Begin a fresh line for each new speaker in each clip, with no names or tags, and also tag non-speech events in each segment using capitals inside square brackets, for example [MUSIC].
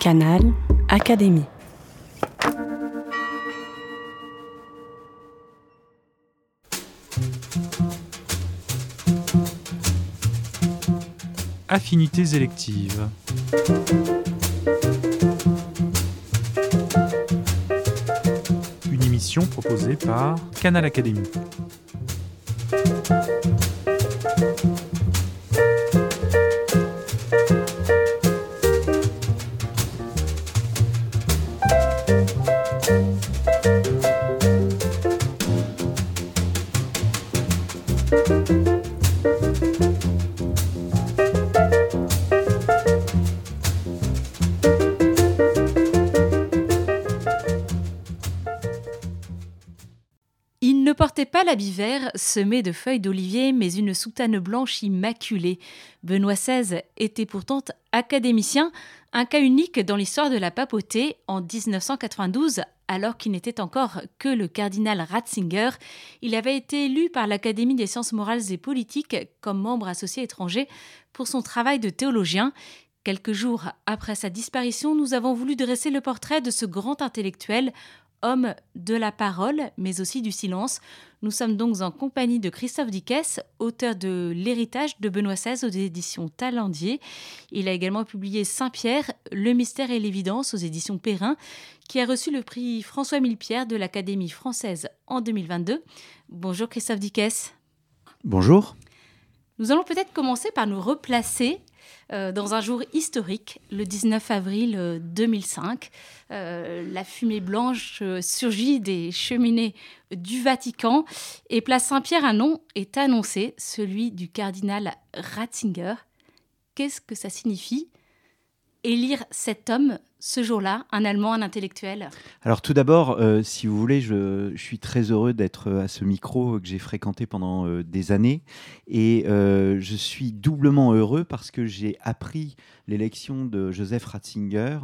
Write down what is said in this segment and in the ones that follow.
Canal Académie.
Affinités électives. Une émission proposée par Canal Académie.
Vert semé de feuilles d'olivier, mais une soutane blanche immaculée. Benoît XVI était pourtant académicien, un cas unique dans l'histoire de la papauté en 1992, alors qu'il n'était encore que le cardinal Ratzinger. Il avait été élu par l'Académie des sciences morales et politiques comme membre associé étranger pour son travail de théologien. Quelques jours après sa disparition, nous avons voulu dresser le portrait de ce grand intellectuel homme de la parole, mais aussi du silence. Nous sommes donc en compagnie de Christophe Dickès, auteur de L'héritage de Benoît XVI aux éditions Talendier. Il a également publié Saint-Pierre, Le mystère et l'évidence aux éditions Perrin, qui a reçu le prix François Millepierre de l'Académie française en 2022. Bonjour Christophe Dickès.
Bonjour.
Nous allons peut-être commencer par nous replacer euh, dans un jour historique, le 19 avril euh, 2005. Euh, la fumée blanche euh, surgit des cheminées du Vatican et place Saint-Pierre un nom est annoncé, celui du cardinal Ratzinger. Qu'est-ce que ça signifie? Élire cet homme ce jour-là, un Allemand, un intellectuel
Alors tout d'abord, euh, si vous voulez, je, suis très heureux d'être à ce micro que j'ai fréquenté pendant euh, des années. Et euh, je suis doublement heureux parce que j'ai appris l'élection de Joseph Ratzinger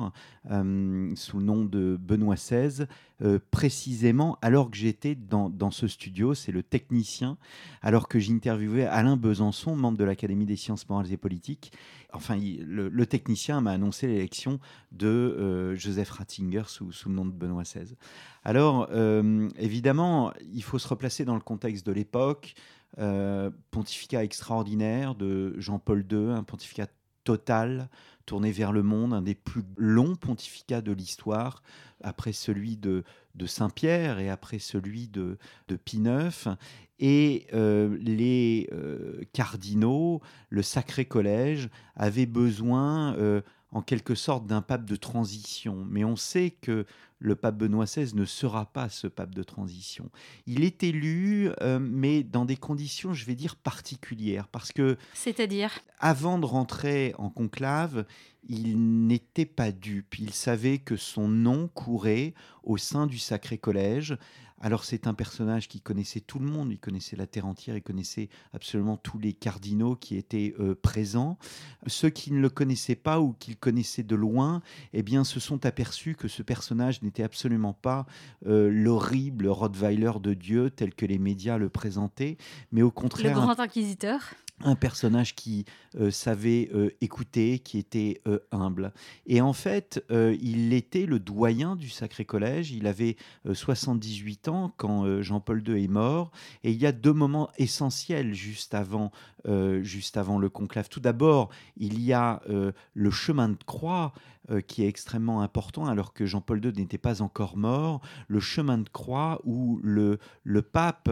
euh, sous le nom de Benoît XVI, euh, précisément alors que j'étais dans ce studio, c'est le technicien, alors que j'interviewais Alain Besançon, membre de l'Académie des sciences morales et politiques. Enfin, le, technicien m'a annoncé l'élection de euh, Joseph Ratzinger sous, le nom de Benoît XVI. Alors, euh, évidemment, il faut se replacer dans le contexte de l'époque. Euh, pontificat extraordinaire de Jean-Paul II, un pontificat total, tourné vers le monde, un des plus longs pontificats de l'histoire, après celui de, de Saint-Pierre et après celui de, de Pie IX. Et euh, les euh, cardinaux, le Sacré Collège, avaient besoin, euh, en quelque sorte, d'un pape de transition. Mais on sait que le pape Benoît XVI ne sera pas ce pape de transition. Il est élu, euh, mais dans des conditions, je vais dire, particulières, parce que
C'est-à-dire?
avant de rentrer en conclave, il n'était pas dupe. Il savait que son nom courait au sein du Sacré Collège. Alors c'est un personnage qui connaissait tout le monde, il connaissait la terre entière, il connaissait absolument tous les cardinaux qui étaient euh, présents. Ceux qui ne le connaissaient pas ou qui le connaissaient de loin, eh bien se sont aperçus que ce personnage n'était absolument pas euh, l'horrible Rottweiler de Dieu tel que les médias le présentaient, mais au
le
contraire un
grand inquisiteur
un personnage qui euh, savait euh, écouter, qui était euh, humble. Et en fait, il était le doyen du Sacré Collège. Il avait euh, 78 quand euh, Jean-Paul II est mort. Et il y a deux moments essentiels juste avant, euh, juste avant le conclave. Tout d'abord, il y a euh, le chemin de croix qui est extrêmement important alors que Jean-Paul II n'était pas encore mort. Le chemin de croix où le, le pape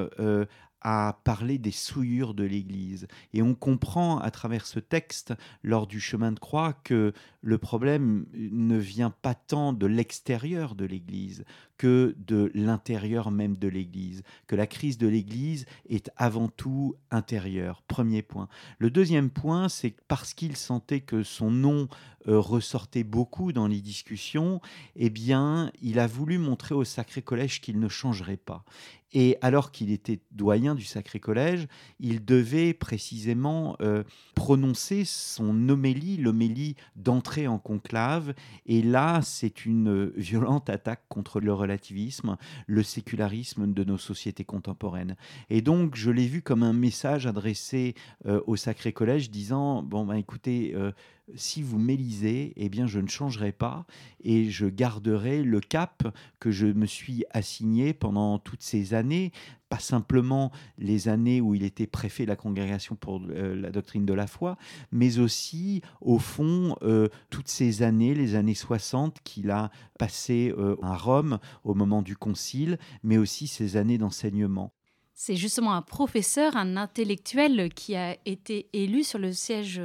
a parlé des souillures de l'Église. Et on comprend à travers ce texte, lors du chemin de croix, que le problème ne vient pas tant de l'extérieur de l'Église que de l'intérieur même de l'Église, que la crise de l'Église est avant tout intérieure. Premier point. Le deuxième point, c'est parce qu'il sentait que son nom euh, ressortait beaucoup dans les discussions, eh bien, il a voulu montrer au Sacré Collège qu'il ne changerait pas. Et alors qu'il était doyen du Sacré Collège, il devait précisément euh, prononcer son homélie, l'homélie d'entrée en conclave. Et là, c'est une euh, violente attaque contre le relativisme, le sécularisme de nos sociétés contemporaines. Et donc, je l'ai vu comme un message adressé euh, au Sacré Collège disant, bon, ben écoutez, euh, si vous m'élisez, eh bien, je ne changerai pas et je garderai le cap que je me suis assigné pendant toutes ces années, pas simplement les années où il était préfet de la congrégation pour euh, la doctrine de la foi, mais aussi, au fond, euh, toutes ces années, les années 60 qu'il a passées euh, à Rome au moment du concile, mais aussi ces années d'enseignement.
C'est justement un professeur, un intellectuel qui a été élu sur le siège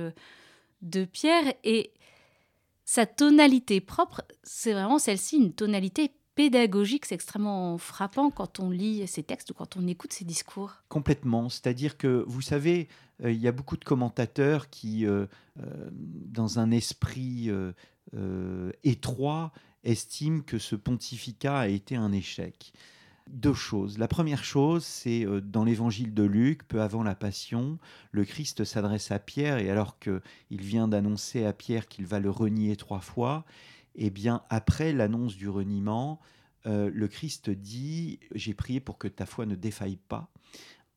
de Pierre et sa tonalité propre, c'est vraiment celle-ci, une tonalité pédagogique. C'est extrêmement frappant quand on lit ses textes ou quand on écoute ses discours.
Complètement. C'est-à-dire que, vous savez, euh, il y a beaucoup de commentateurs qui, euh, euh, dans un esprit étroit, estiment que ce pontificat a été un échec deux choses. La première chose, c'est euh, dans l'évangile de Luc, peu avant la Passion, le Christ s'adresse à Pierre et alors qu'il vient d'annoncer à Pierre qu'il va le renier trois fois, eh bien après l'annonce du reniement, euh, le Christ dit J'ai prié pour que ta foi ne défaille pas,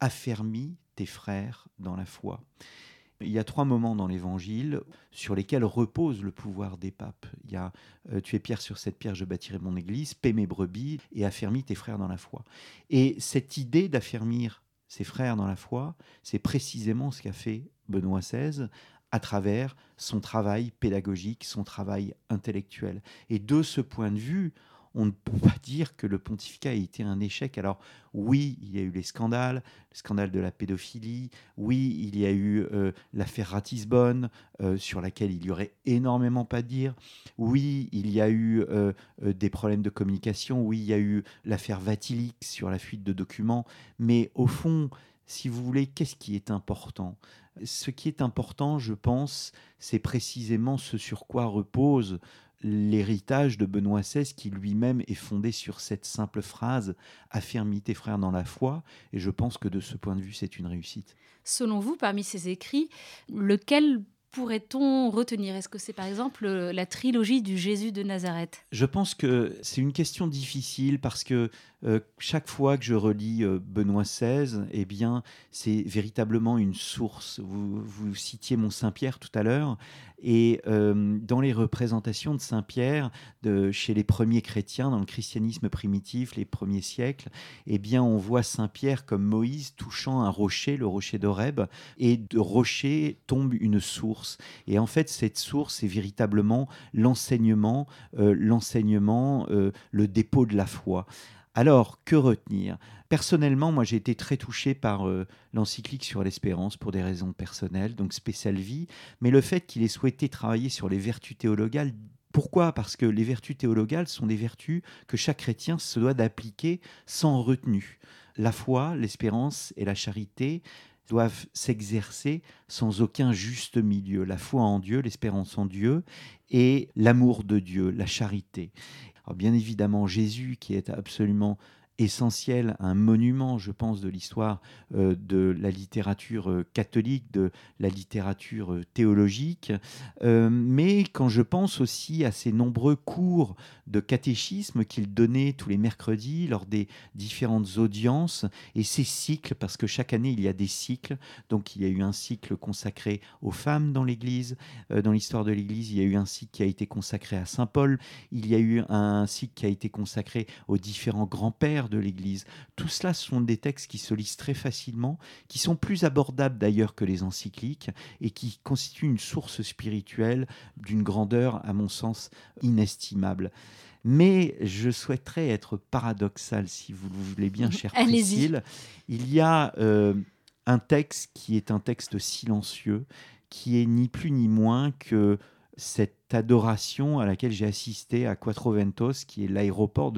affermis tes frères dans la foi. Il y a trois moments dans l'Évangile sur lesquels repose le pouvoir des papes. Il y a euh, Tu es pierre sur cette pierre, je bâtirai mon église, paie mes brebis et affermis tes frères dans la foi. Et cette idée d'affermir ses frères dans la foi, c'est précisément ce qu'a fait Benoît XVI à travers son travail pédagogique, son travail intellectuel. Et de ce point de vue, on ne peut pas dire que le pontificat a été un échec. Alors oui, il y a eu les scandales, le scandale de la pédophilie, oui, il y a eu euh, l'affaire Ratisbonne, euh, sur laquelle il y aurait énormément à dire, oui, il y a eu euh, des problèmes de communication, oui, il y a eu l'affaire Vatilic sur la fuite de documents, mais au fond, si vous voulez, qu'est-ce qui est important? Ce qui est important, je pense, c'est précisément ce sur quoi repose l'héritage de Benoît XVI qui lui-même est fondé sur cette simple phrase Affermis tes frères dans la foi et je pense que de ce point de vue c'est une réussite.
Selon vous, parmi ces écrits, lequel pourrait-on retenir? Est-ce que c'est par exemple la trilogie du Jésus de Nazareth?
Je pense que c'est une question difficile parce que euh, chaque fois que je relis euh, Benoît XVI, eh bien, c'est véritablement une source. Vous, vous citiez Mont Saint-Pierre tout à l'heure, et euh, dans les représentations de Saint-Pierre, chez les premiers chrétiens, dans le christianisme primitif, les premiers siècles, eh bien, on voit Saint-Pierre comme Moïse touchant un rocher, le rocher d'Horeb, et de rocher tombe une source. Et en fait, cette source est véritablement l'enseignement, l'enseignement, le dépôt de la foi. Alors, que retenir? Personnellement, moi j'ai été très touché par euh, l'encyclique sur l'espérance pour des raisons personnelles, donc spéciale vie, mais le fait qu'il ait souhaité travailler sur les vertus théologales pourquoi? Parce que les vertus théologales sont des vertus que chaque chrétien se doit d'appliquer sans retenue. La foi, l'espérance et la charité doivent s'exercer sans aucun juste milieu. La foi en Dieu, l'espérance en Dieu et l'amour de Dieu, la charité. Alors bien évidemment, Jésus, qui est absolument essentiel, un monument, je pense, de l'histoire euh, de la littérature euh, catholique, de la littérature euh, théologique. mais quand je pense aussi à ces nombreux cours de catéchisme qu'il donnait tous les mercredis lors des différentes audiences, et ces cycles, parce que chaque année il y a des cycles, donc il y a eu un cycle consacré aux femmes dans l'Église, dans l'histoire de l'Église, il y a eu un cycle qui a été consacré à Saint Paul, il y a eu un cycle qui a été consacré aux différents grands-pères de l'Église. Tout cela sont des textes qui se lisent très facilement, qui sont plus abordables d'ailleurs que les encycliques et qui constituent une source spirituelle d'une grandeur, à mon sens, inestimable. Mais je souhaiterais être paradoxal, si vous le voulez bien, cher Priscille. Il y a euh, un texte qui est un texte silencieux, qui est ni plus ni moins que cette adoration à laquelle j'ai assisté à Cuatro Ventos, qui est l'aéroport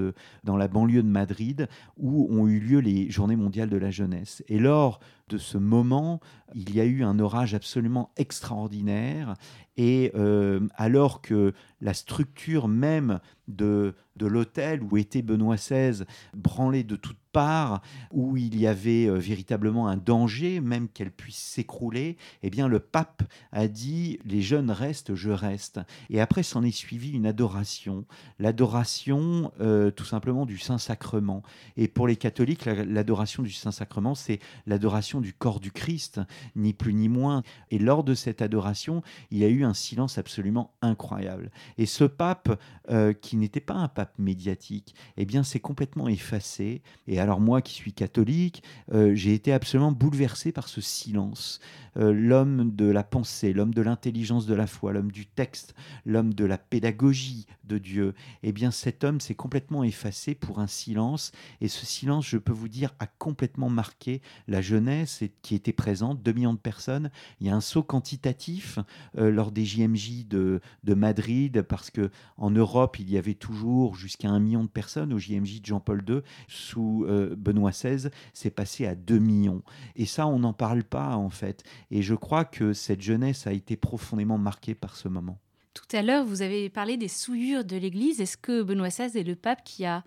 dans la banlieue de Madrid, où ont eu lieu les Journées mondiales de la jeunesse. Et lors de ce moment, il y a eu un orage absolument extraordinaire. Et euh, alors que la structure même de, de l'hôtel où était Benoît XVI branlait de toutes parts, où il y avait euh, véritablement un danger, même qu'elle puisse s'écrouler, eh bien le pape a dit les jeunes restent, je reste. Et après, s'en est suivi une adoration, l'adoration euh, tout simplement du Saint-Sacrement. Et pour les catholiques, l'adoration du Saint-Sacrement, c'est l'adoration du corps du Christ, ni plus ni moins. Et lors de cette adoration, il y a eu un silence absolument incroyable. Et ce pape, euh, qui n'était pas un pape médiatique, eh bien, s'est complètement effacé. Et alors moi, qui suis catholique, euh, j'ai été absolument bouleversé par ce silence. l'homme de la pensée, l'homme de l'intelligence de la foi, l'homme du texte, l'homme de la pédagogie de Dieu, eh bien cet homme s'est complètement effacé pour un silence. Et ce silence, je peux vous dire, a complètement marqué la jeunesse qui était présente, 2 millions de personnes. Il y a un saut quantitatif euh, lors des JMJ de, Madrid, parce que en Europe, il y avait toujours jusqu'à un million de personnes. Au JMJ de Jean-Paul II, sous euh, Benoît XVI, c'est passé à 2 millions. Et ça, on n'en parle pas, en fait. Et je crois que cette jeunesse a été profondément marquée par ce moment.
Tout à l'heure, vous avez parlé des souillures de l'Église. Est-ce que Benoît XVI est le pape qui a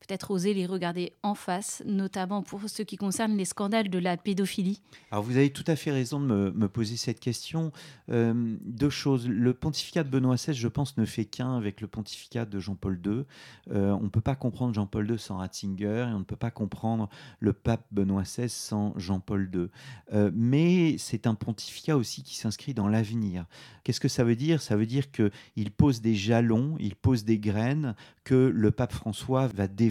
peut-être oser les regarder en face, notamment pour ce qui concerne les scandales de la pédophilie
Alors vous avez tout à fait raison de me, poser cette question. Euh, deux choses. Le pontificat de Benoît XVI, je pense, ne fait qu'un avec le pontificat de Jean-Paul II. Euh, on ne peut pas comprendre Jean-Paul II sans Ratzinger et on ne peut pas comprendre le pape Benoît XVI sans Jean-Paul II. Euh, mais c'est un pontificat aussi qui s'inscrit dans l'avenir. Qu'est-ce que ça veut dire? Ça veut dire qu'il pose des jalons, il pose des graines que le pape François va développer.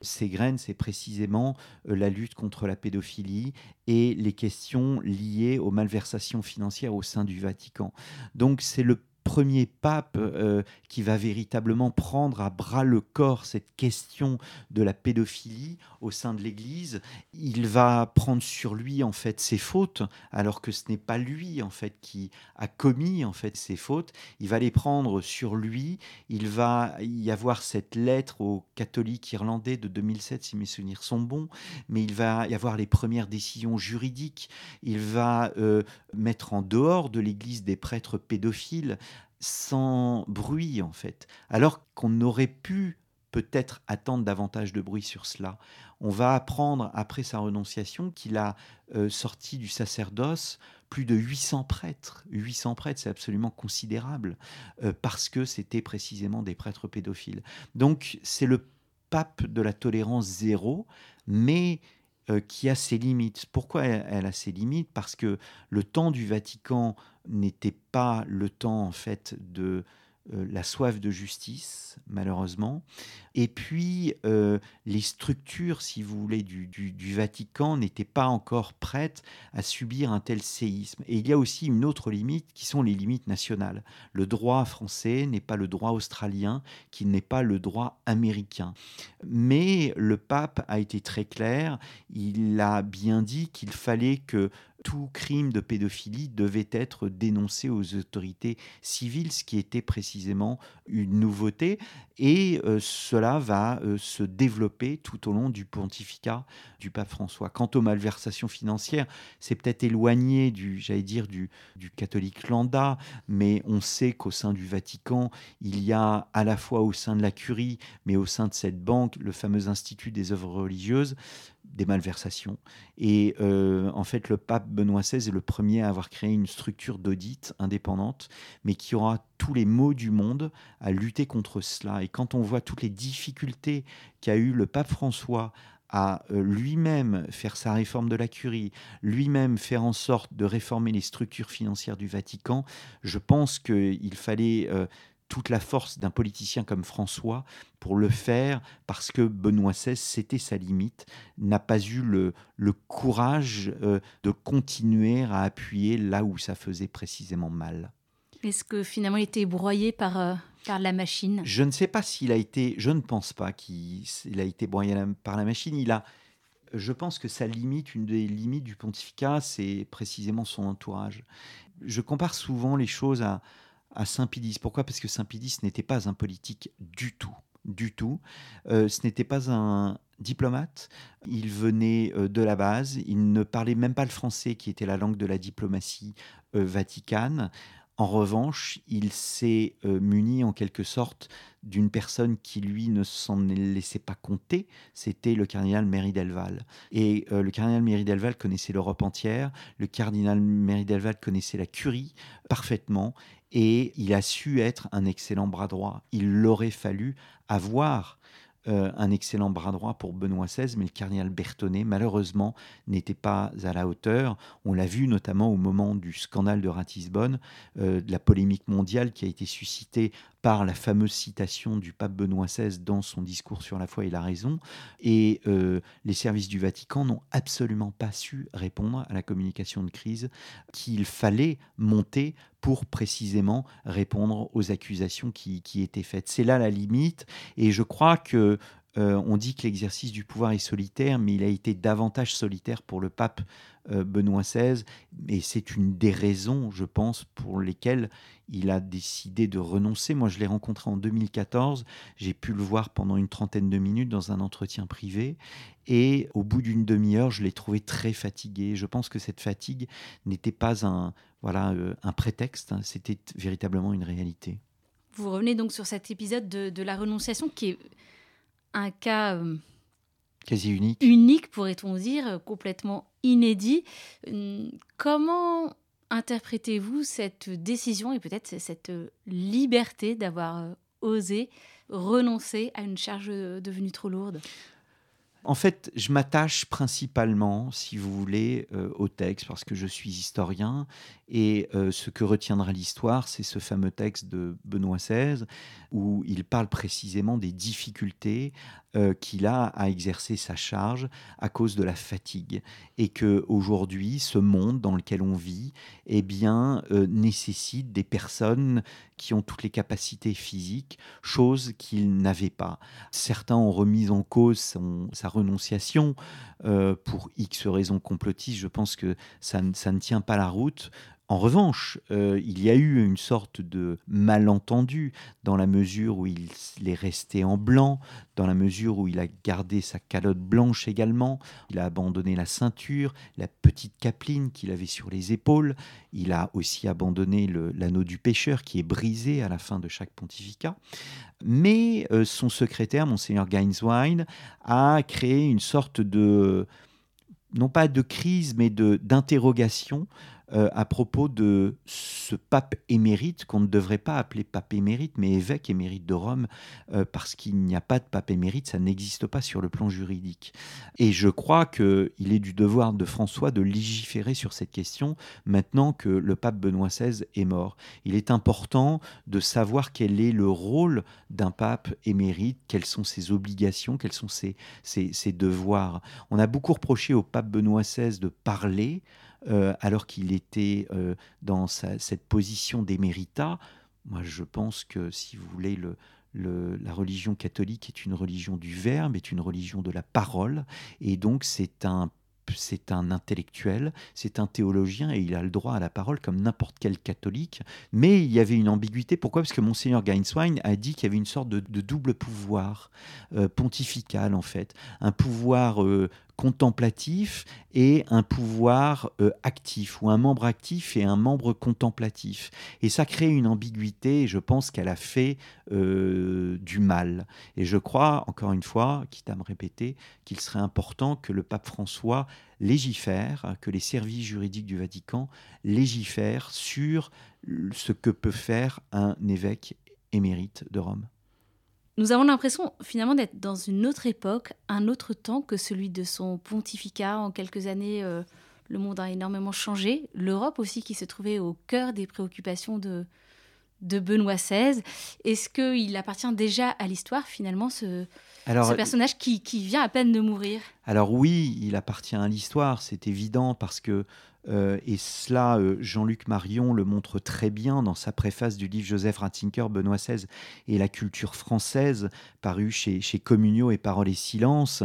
Ces graines, c'est précisément euh, la lutte contre la pédophilie et les questions liées aux malversations financières au sein du Vatican. Donc c'est le premier pape euh, qui va véritablement prendre à bras le corps cette question de la pédophilie au sein de l'Église. Il va prendre sur lui en fait ses fautes, alors que ce n'est pas lui en fait qui a commis en fait ces fautes. Il va les prendre sur lui. Il va y avoir cette lettre aux catholiques irlandais de 2007, si mes souvenirs sont bons, mais il va y avoir les premières décisions juridiques. Il va euh, mettre en dehors de l'Église des prêtres pédophiles sans bruit en fait, alors qu'on aurait pu peut-être attendre davantage de bruit sur cela. On va apprendre après sa renonciation qu'il a euh, sorti du sacerdoce plus de 800 prêtres. 800 prêtres, c'est absolument considérable, euh, parce que c'était précisément des prêtres pédophiles. Donc c'est le pape de la tolérance zéro, mais euh, qui a ses limites. Pourquoi elle, a ses limites? Parce que le temps du Vatican n'était pas le temps en fait de euh, la soif de justice, malheureusement. Et puis, euh, les structures, si vous voulez, du, Vatican n'étaient pas encore prêtes à subir un tel séisme. Et il y a aussi une autre limite qui sont les limites nationales. Le droit français n'est pas le droit australien, qui n'est pas le droit américain. Mais le pape a été très clair, il a bien dit qu'il fallait que tout crime de pédophilie devait être dénoncé aux autorités civiles, ce qui était précisément une nouveauté. Et euh, cela va euh, se développer tout au long du pontificat du pape François. Quant aux malversations financières, c'est peut-être éloigné du, j'allais dire, du, du catholique lambda, mais on sait qu'au sein du Vatican, il y a à la fois au sein de la curie, mais au sein de cette banque, le fameux Institut des œuvres religieuses, des malversations. Et euh, en fait, le pape Benoît XVI est le premier à avoir créé une structure d'audit indépendante, mais qui aura tous les maux du monde à lutter contre cela. Et quand on voit toutes les difficultés qu'a eu le pape François à euh, lui-même faire sa réforme de la curie, lui-même faire en sorte de réformer les structures financières du Vatican, je pense qu'il fallait euh, toute la force d'un politicien comme François pour le faire parce que Benoît XVI, c'était sa limite, n'a pas eu le, le courage euh, de continuer à appuyer là où ça faisait précisément mal.
Est-ce que finalement il était broyé par, euh, par la machine?
Je ne sais pas s'il a été, je ne pense pas qu'il a été broyé par la machine. Il a, je pense que sa limite, une des limites du pontificat, c'est précisément son entourage. Je compare souvent les choses à, à Saint-Pidis. Pourquoi? Parce que Saint-Pidis n'était pas un politique du tout. Du tout. Euh, ce n'était pas un diplomate. Il venait euh, de la base. Il ne parlait même pas le français, qui était la langue de la diplomatie euh, vaticane. En revanche, il s'est muni en quelque sorte d'une personne qui, lui, ne s'en laissait pas compter, c'était le cardinal Méry Delval. Et le cardinal Méry Delval connaissait l'Europe entière, le cardinal Méry Delval connaissait la curie parfaitement, et il a su être un excellent bras droit. Il l'aurait fallu avoir euh, un excellent bras droit pour Benoît XVI, mais le cardinal Bertonnet, malheureusement, n'était pas à la hauteur. On l'a vu notamment au moment du scandale de Ratisbonne, euh, de la polémique mondiale qui a été suscitée par la fameuse citation du pape Benoît XVI dans son discours sur la foi et la raison. Et euh, les services du Vatican n'ont absolument pas su répondre à la communication de crise qu'il fallait monter pour précisément répondre aux accusations qui, qui étaient faites. C'est là la limite. Et je crois que euh, on dit que l'exercice du pouvoir est solitaire, mais il a été davantage solitaire pour le pape euh, Benoît XVI. Et c'est une des raisons, je pense, pour lesquelles il a décidé de renoncer. Moi, je l'ai rencontré en 2014. J'ai pu le voir pendant une trentaine de minutes dans un entretien privé. Et au bout d'une demi-heure, je l'ai trouvé très fatigué. Je pense que cette fatigue n'était pas un, voilà, euh, un prétexte, hein. c'était véritablement une réalité.
Vous revenez donc sur cet épisode de, de la renonciation qui est un cas euh,
quasi unique.
Unique, pourrait-on dire, euh, complètement inédit. Hum, comment interprétez-vous cette décision et peut-être cette liberté d'avoir euh, osé renoncer à une charge devenue trop lourde?
En fait, je m'attache principalement, si vous voulez, au texte parce que je suis historien et ce que retiendra l'histoire, c'est ce fameux texte de Benoît XVI où il parle précisément des difficultés qu'il a à exercer sa charge à cause de la fatigue et que aujourd'hui, ce monde dans lequel on vit, eh bien, nécessite des personnes qui ont toutes les capacités physiques, chose qu'il n'avait pas. Certains ont remis en cause sa renonciation pour X raisons complotistes. Je pense que ça, ça ne tient pas la route. En revanche, euh, il y a eu une sorte de malentendu dans la mesure où il est resté en blanc, dans la mesure où il a gardé sa calotte blanche également, il a abandonné la ceinture, la petite capeline qu'il avait sur les épaules, il a aussi abandonné l'anneau du pêcheur qui est brisé à la fin de chaque pontificat. Mais euh, son secrétaire, monseigneur Gainswine, a créé une sorte de non pas de crise, mais d'interrogation euh, à propos de ce pape émérite qu'on ne devrait pas appeler pape émérite, mais évêque émérite de Rome, euh, parce qu'il n'y a pas de pape émérite, ça n'existe pas sur le plan juridique. Et je crois qu'il est du devoir de François de légiférer sur cette question maintenant que le pape Benoît XVI est mort. Il est important de savoir quel est le rôle d'un pape émérite, quelles sont ses obligations, quels sont ses, ses, ses devoirs. On a beaucoup reproché au pape Benoît XVI de parler, euh, alors qu'il était euh, dans cette position d'émérita. Moi, je pense que, si vous voulez, la religion catholique est une religion du verbe, est une religion de la parole, et donc c'est un c'est un intellectuel, c'est un théologien et il a le droit à la parole comme n'importe quel catholique. Mais il y avait une ambiguïté. Pourquoi? Parce que Monseigneur Gainswine a dit qu'il y avait une sorte de, double pouvoir euh, pontifical, en fait. Un pouvoir contemplatif et un pouvoir euh, actif, ou un membre actif et un membre contemplatif. Et ça crée une ambiguïté, et je pense qu'elle a fait euh, du mal. Et je crois, encore une fois, quitte à me répéter, qu'il serait important que le pape François légifère, que les services juridiques du Vatican légifèrent sur ce que peut faire un évêque émérite de Rome.
Nous avons l'impression finalement d'être dans une autre époque, un autre temps que celui de son pontificat. En quelques années, euh, le monde a énormément changé. L'Europe aussi qui se trouvait au cœur des préoccupations de, de Benoît XVI. Est-ce qu'il appartient déjà à l'histoire finalement ce, ce personnage qui, qui, vient à peine de mourir
Alors oui, il appartient à l'histoire, c'est évident parce que euh, et cela, euh, Jean-Luc Marion le montre très bien dans sa préface du livre Joseph Ratzinger, Benoît XVI et la culture française, paru chez, chez Communio et Parole et Silence.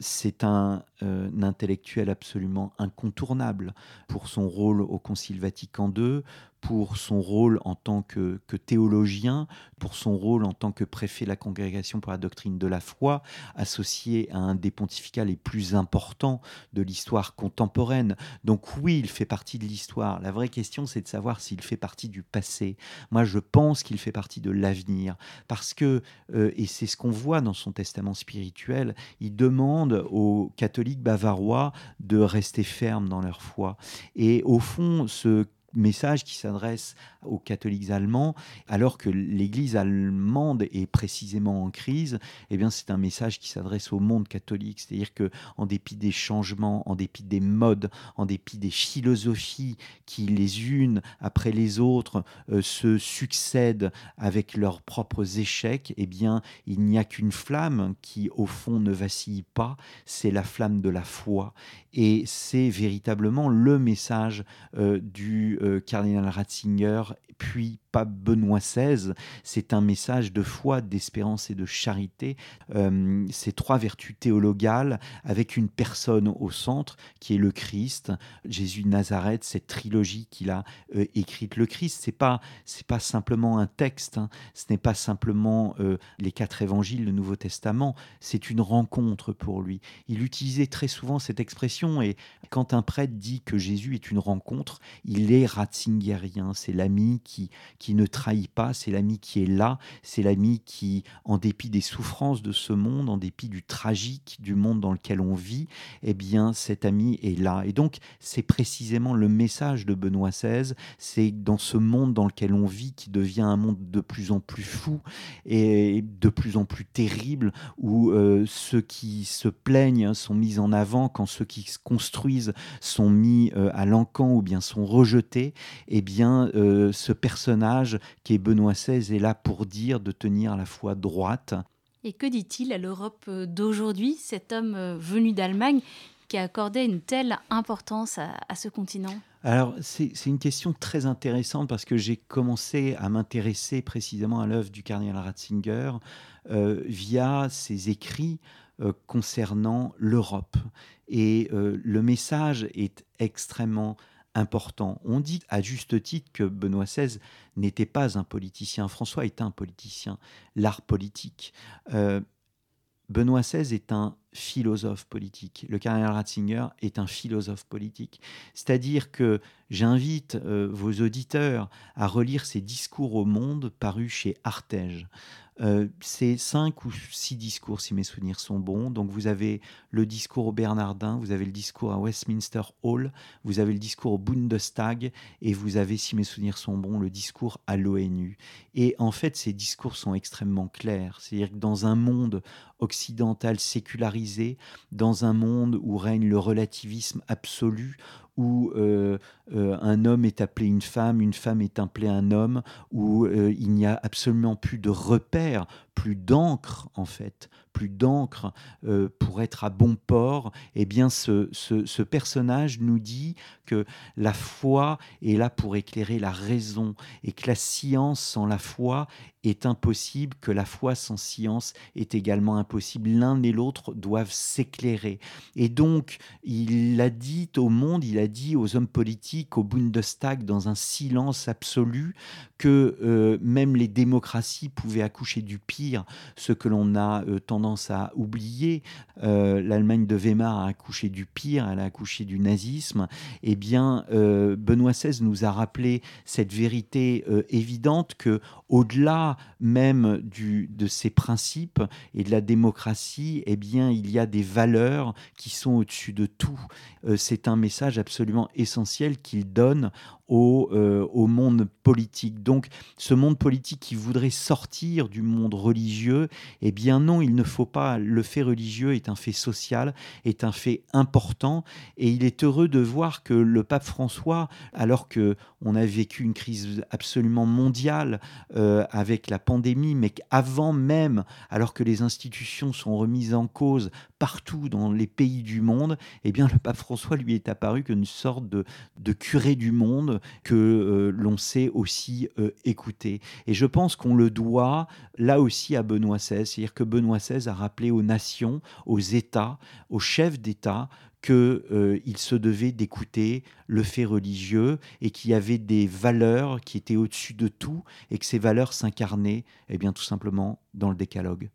C'est un, euh, intellectuel absolument incontournable pour son rôle au Concile Vatican II, pour son rôle en tant que, que, théologien, pour son rôle en tant que préfet de la Congrégation pour la doctrine de la foi associé à un des pontificats les plus importants de l'histoire contemporaine. Donc oui, il fait partie de l'histoire. La vraie question, c'est de savoir s'il fait partie du passé. Moi, je pense qu'il fait partie de l'avenir. Parce que, euh, et c'est ce qu'on voit dans son testament spirituel, il demande aux catholiques bavarois de rester fermes dans leur foi. Et au fond, ce message qui s'adresse aux catholiques allemands, alors que l'Église allemande est précisément en crise, eh bien c'est un message qui s'adresse au monde catholique, c'est-à-dire que en dépit des changements, en dépit des modes, en dépit des philosophies qui les unes après les autres euh, se succèdent avec leurs propres échecs, eh bien il n'y a qu'une flamme qui au fond ne vacille pas, c'est la flamme de la foi, et c'est véritablement le message euh, du euh, cardinal Ratzinger puis pas Benoît XVI. C'est un message de foi, d'espérance et de charité. Euh, ces trois vertus théologales avec une personne au centre qui est le Christ, Jésus de Nazareth, cette trilogie qu'il a euh, écrite. Le Christ, c'est pas c'est pas simplement un texte, hein. ce n'est pas simplement euh, les quatre évangiles, le Nouveau Testament. C'est une rencontre pour lui. Il utilisait très souvent cette expression et quand un prêtre dit que Jésus est une rencontre, il est ratzingerien. C'est l'ami qui ne trahit pas, c'est l'ami qui est là, c'est l'ami qui, en dépit des souffrances de ce monde, en dépit du tragique du monde dans lequel on vit, eh bien cet ami est là. Et donc c'est précisément le message de Benoît XVI, c'est dans ce monde dans lequel on vit, qui devient un monde de plus en plus fou et de plus en plus terrible, où euh, ceux qui se plaignent sont mis en avant quand ceux qui se construisent sont mis euh, à l'encan ou bien sont rejetés, eh bien euh, ce personnage qui est Benoît XVI est là pour dire de tenir la foi droite.
Et que dit-il à l'Europe d'aujourd'hui, cet homme euh, venu d'Allemagne qui a accordé une telle importance à, ce continent?
Alors, c'est une question très intéressante parce que j'ai commencé à m'intéresser précisément à l'œuvre du cardinal Ratzinger euh, via ses écrits euh, concernant l'Europe. Et le message est extrêmement On dit à juste titre que Benoît XVI n'était pas un politicien. François est un politicien, l'art politique. Euh, Benoît XVI est un philosophe politique. Le cardinal Ratzinger est un philosophe politique. C'est-à-dire que j'invite euh, vos auditeurs à relire ses discours au monde parus chez Artege. Euh, c'est cinq ou six discours, si mes souvenirs sont bons. Donc vous avez le discours au Bernardin, vous avez le discours à Westminster Hall, vous avez le discours au Bundestag, et vous avez, si mes souvenirs sont bons, le discours à l'ONU. Et en fait, ces discours sont extrêmement clairs. C'est-à-dire que dans un monde occidental sécularisé, dans un monde où règne le relativisme absolu, où euh, euh, un homme est appelé une femme, une femme est appelée un homme, où euh, il n'y a absolument plus de repères, plus d'encre en fait, plus d'encre pour être à bon port, eh bien ce, ce, personnage nous dit que la foi est là pour éclairer la raison et que la science sans la foi est impossible, que la foi sans science est également impossible. L'un et l'autre doivent s'éclairer. Et donc, il l'a dit au monde, il a dit aux hommes politiques, au Bundestag, dans un silence absolu, que euh, même les démocraties pouvaient accoucher du pire, ce que l'on a euh, tendance à oublier. Euh, L'Allemagne de Weimar a accouché du pire, elle a accouché du nazisme. Eh bien, Benoît XVI nous a rappelé cette vérité évidente que, au-delà même du, de ces principes et de la démocratie, eh bien, il y a des valeurs qui sont au-dessus de tout. Euh, c'est un message absolument essentiel qu'il donne au, euh, au, monde politique. Donc ce monde politique qui voudrait sortir du monde religieux, eh bien non, il ne faut pas. Le fait religieux est un fait social, est un fait important, et il est heureux de voir que le pape François, alors que on a vécu une crise absolument mondiale euh, avec la pandémie, mais qu'avant même, alors que les institutions sont remises en cause partout dans les pays du monde, eh bien le pape François lui est apparu comme une sorte de, de curé du monde que euh, l'on sait aussi euh, écouter. Et je pense qu'on le doit là aussi à Benoît XVI, c'est-à-dire que Benoît XVI a rappelé aux nations, aux États, aux chefs d'État qu'il euh, se devait d'écouter le fait religieux et qu'il y avait des valeurs qui étaient au-dessus de tout et que ces valeurs s'incarnaient eh bien tout simplement dans le décalogue.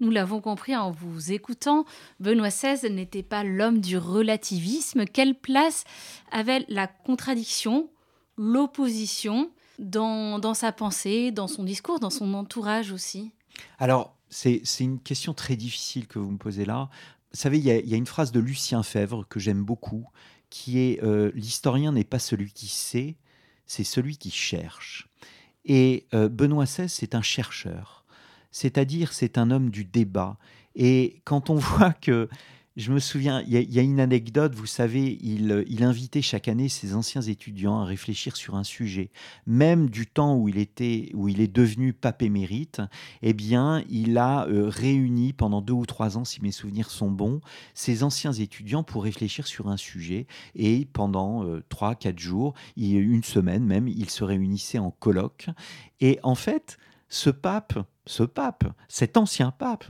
Nous l'avons compris en vous écoutant, Benoît XVI n'était pas l'homme du relativisme. Quelle place avait la contradiction, l'opposition dans, dans sa pensée, dans son discours, dans son entourage aussi?
Alors, c'est une question très difficile que vous me posez là. Vous savez, il y, a une phrase de Lucien Fèvre que j'aime beaucoup, qui est euh, L'historien n'est pas celui qui sait, c'est celui qui cherche. Et euh, Benoît XVI, c'est un chercheur, c'est-à-dire c'est un homme du débat. Et quand on [LAUGHS] voit que je me souviens, il y, a une anecdote, vous savez, il, il, invitait chaque année ses anciens étudiants à réfléchir sur un sujet. Même du temps où il, était, où il est devenu pape émérite, eh bien, il a euh, réuni pendant deux ou trois ans, si mes souvenirs sont bons, ses anciens étudiants pour réfléchir sur un sujet. Et pendant euh, trois, quatre jours, une semaine même, ils se réunissaient en colloque. Et en fait, ce pape, ce pape, cet ancien pape,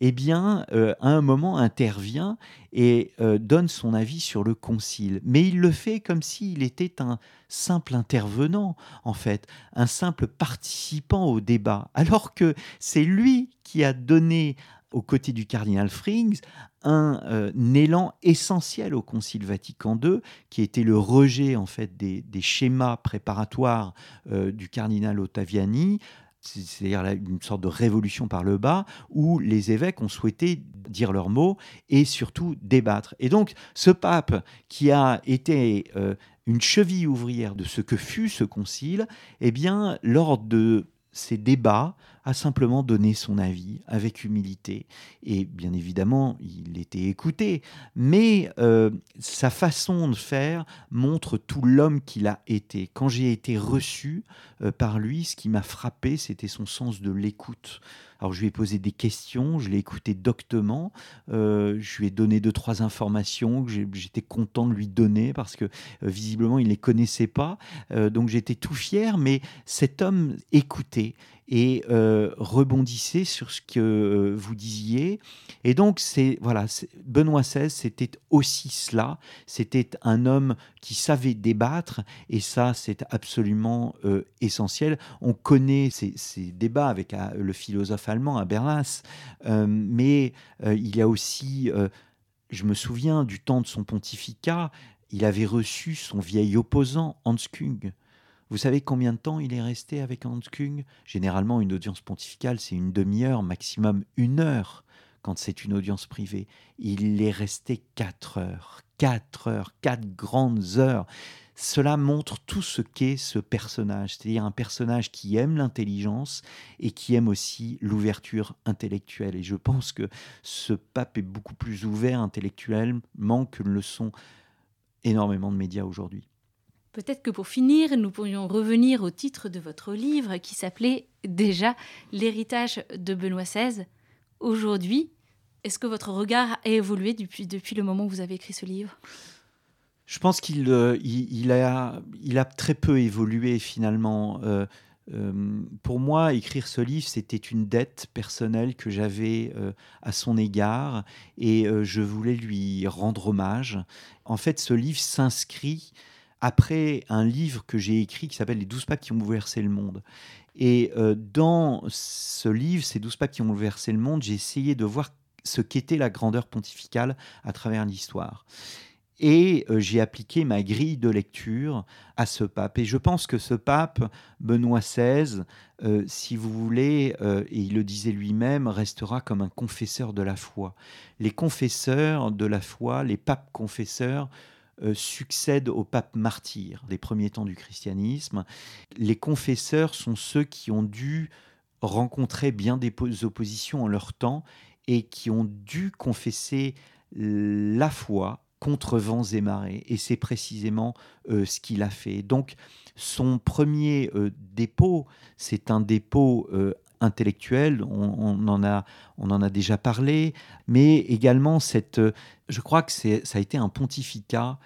eh bien, euh, à un moment intervient et euh, donne son avis sur le concile. Mais il le fait comme s'il était un simple intervenant, en fait, un simple participant au débat, alors que c'est lui qui a donné aux côtés du cardinal Frings, un, euh, élan essentiel au Concile Vatican II, qui était le rejet en fait des, schémas préparatoires du cardinal Ottaviani, c'est-à-dire une sorte de révolution par le bas, où les évêques ont souhaité dire leurs mots et surtout débattre. Et donc, ce pape qui a été euh, une cheville ouvrière de ce que fut ce concile, eh bien, lors de ces débats, a simplement donné son avis avec humilité. Et bien évidemment, il était écouté, mais euh, sa façon de faire montre tout l'homme qu'il a été. Quand j'ai été reçu euh, par lui, ce qui m'a frappé, c'était son sens de l'écoute. Alors je lui ai posé des questions, je l'ai écouté doctement, euh, je lui ai donné deux trois informations que j'étais content de lui donner parce que visiblement il ne les connaissait pas, donc j'étais tout fier. Mais cet homme écoutait et euh, rebondissez sur ce que euh, vous disiez. Et donc, c'est voilà, Benoît XVI, c'était aussi cela. C'était un homme qui savait débattre, et ça, c'est absolument euh, essentiel. On connaît ces, débats avec le philosophe allemand Habermas, mais il y a aussi, je me souviens du temps de son pontificat, il avait reçu son vieil opposant Hans Kung. Vous savez combien de temps il est resté avec Hans Kung Généralement, une audience pontificale, c'est une demi-heure, maximum une heure, quand c'est une audience privée. Il est resté quatre heures, quatre heures, quatre grandes heures. Cela montre tout ce qu'est ce personnage, c'est-à-dire un personnage qui aime l'intelligence et qui aime aussi l'ouverture intellectuelle. Et je pense que ce pape est beaucoup plus ouvert intellectuellement que le sont énormément de médias aujourd'hui.
Peut-être que pour finir, nous pourrions revenir au titre de votre livre qui s'appelait déjà L'héritage de Benoît XVI. Aujourd'hui, est-ce que votre regard a évolué depuis, le moment où vous avez écrit ce livre?
Je pense qu'il euh, a très peu évolué finalement. Euh, euh, pour moi, écrire ce livre, c'était une dette personnelle que j'avais à son égard et je voulais lui rendre hommage. En fait, ce livre s'inscrit après un livre que j'ai écrit qui s'appelle Les douze papes qui ont bouleversé le monde. Et euh, dans ce livre, ces douze papes qui ont bouleversé le monde, j'ai essayé de voir ce qu'était la grandeur pontificale à travers l'histoire. Et euh, j'ai appliqué ma grille de lecture à ce pape. Et je pense que ce pape, Benoît XVI, euh, si vous voulez, et il le disait lui-même, restera comme un confesseur de la foi. Les confesseurs de la foi, les papes confesseurs, euh, succèdent aux papes martyrs des premiers temps du christianisme. Les confesseurs sont ceux qui ont dû rencontrer bien des oppositions en leur temps et qui ont dû confesser la foi contre vents et marées. Et c'est précisément euh, ce qu'il a fait. Donc, son premier euh, dépôt, c'est un dépôt intellectuel, on, en a, on en a déjà parlé, mais également cette, je crois que ça a été un pontificat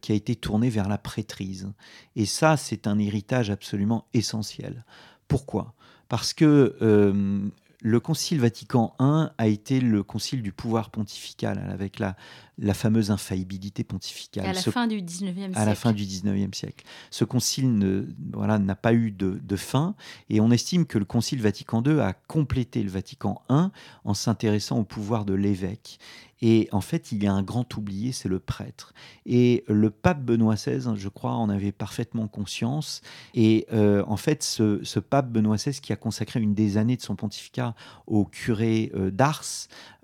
qui a été tourné vers la prêtrise. Et ça, c'est un héritage absolument essentiel. Pourquoi? Parce que euh, le Concile Vatican I a été le concile du pouvoir pontifical, avec la, la fameuse infaillibilité pontificale.
À la
Ce-
fin du 19e siècle.
à la fin du 19e siècle. Ce concile ne- voilà, n'a pas eu de, de fin et on estime que le concile Vatican II a complété le Vatican I en s'intéressant au pouvoir de l'évêque. Et en fait, il y a un grand oublié, c'est le prêtre. Et le pape Benoît XVI, je crois, en avait parfaitement conscience. Et euh, en fait, ce, ce pape Benoît XVI, qui a consacré une des années de son pontificat au curé euh, d'Ars,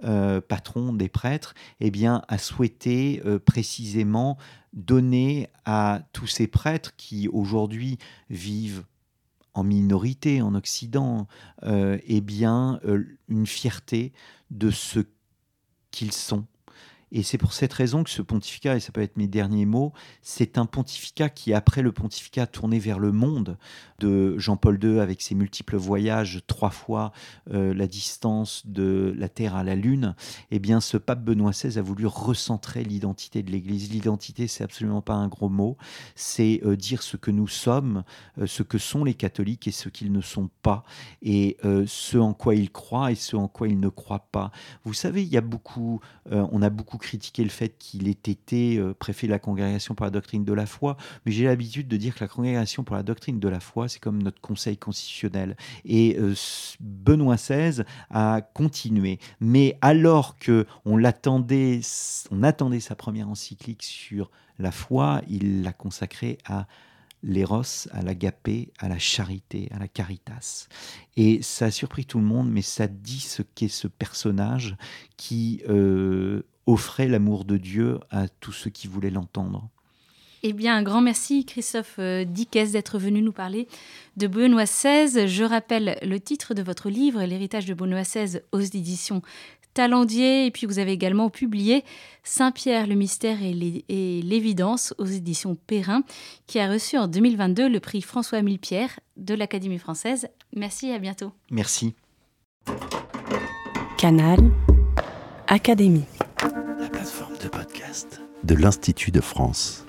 euh, patron des prêtres, eh bien, a souhaité euh, précisément donner à tous ces prêtres qui aujourd'hui vivent en minorité en Occident, euh, eh bien, euh, une fierté de ce qu'ils sont. Et c'est pour cette raison que ce pontificat, et ça peut être mes derniers mots, c'est un pontificat qui, après le pontificat tourné vers le monde de Jean-Paul II avec ses multiples voyages, trois fois euh, la distance de la Terre à la Lune, eh bien, ce pape Benoît XVI a voulu recentrer l'identité de l'Église. L'identité, c'est absolument pas un gros mot, c'est euh, dire ce que nous sommes, euh, ce que sont les catholiques et ce qu'ils ne sont pas, et ce en quoi ils croient et ce en quoi ils ne croient pas. Vous savez, il y a beaucoup, on a beaucoup critiqué le fait qu'il ait été euh, préfet de la congrégation pour la doctrine de la foi, mais j'ai l'habitude de dire que la congrégation pour la doctrine de la foi, c'est comme notre conseil constitutionnel. Et euh, Benoît XVI a continué. Mais alors que on l'attendait, on attendait sa première encyclique sur la foi, il l'a consacrée à l'éros, à l'agapé, à la charité, à la caritas. Et ça a surpris tout le monde, mais ça dit ce qu'est ce personnage qui euh, offrait l'amour de Dieu à tous ceux qui voulaient l'entendre.
Eh bien, un grand merci, Christophe euh, Dickès, d'être venu nous parler de Benoît XVI. Je rappelle le titre de votre livre, L'héritage de Benoît XVI, aux éditions Talendier. Et puis, vous avez également publié Saint-Pierre, le mystère et l'é- et l'évidence aux éditions Perrin, qui a reçu en 2022 le prix François Millepierre de l'Académie française. Merci et à bientôt.
Merci.
Canal Académie.
De l'Institut de France.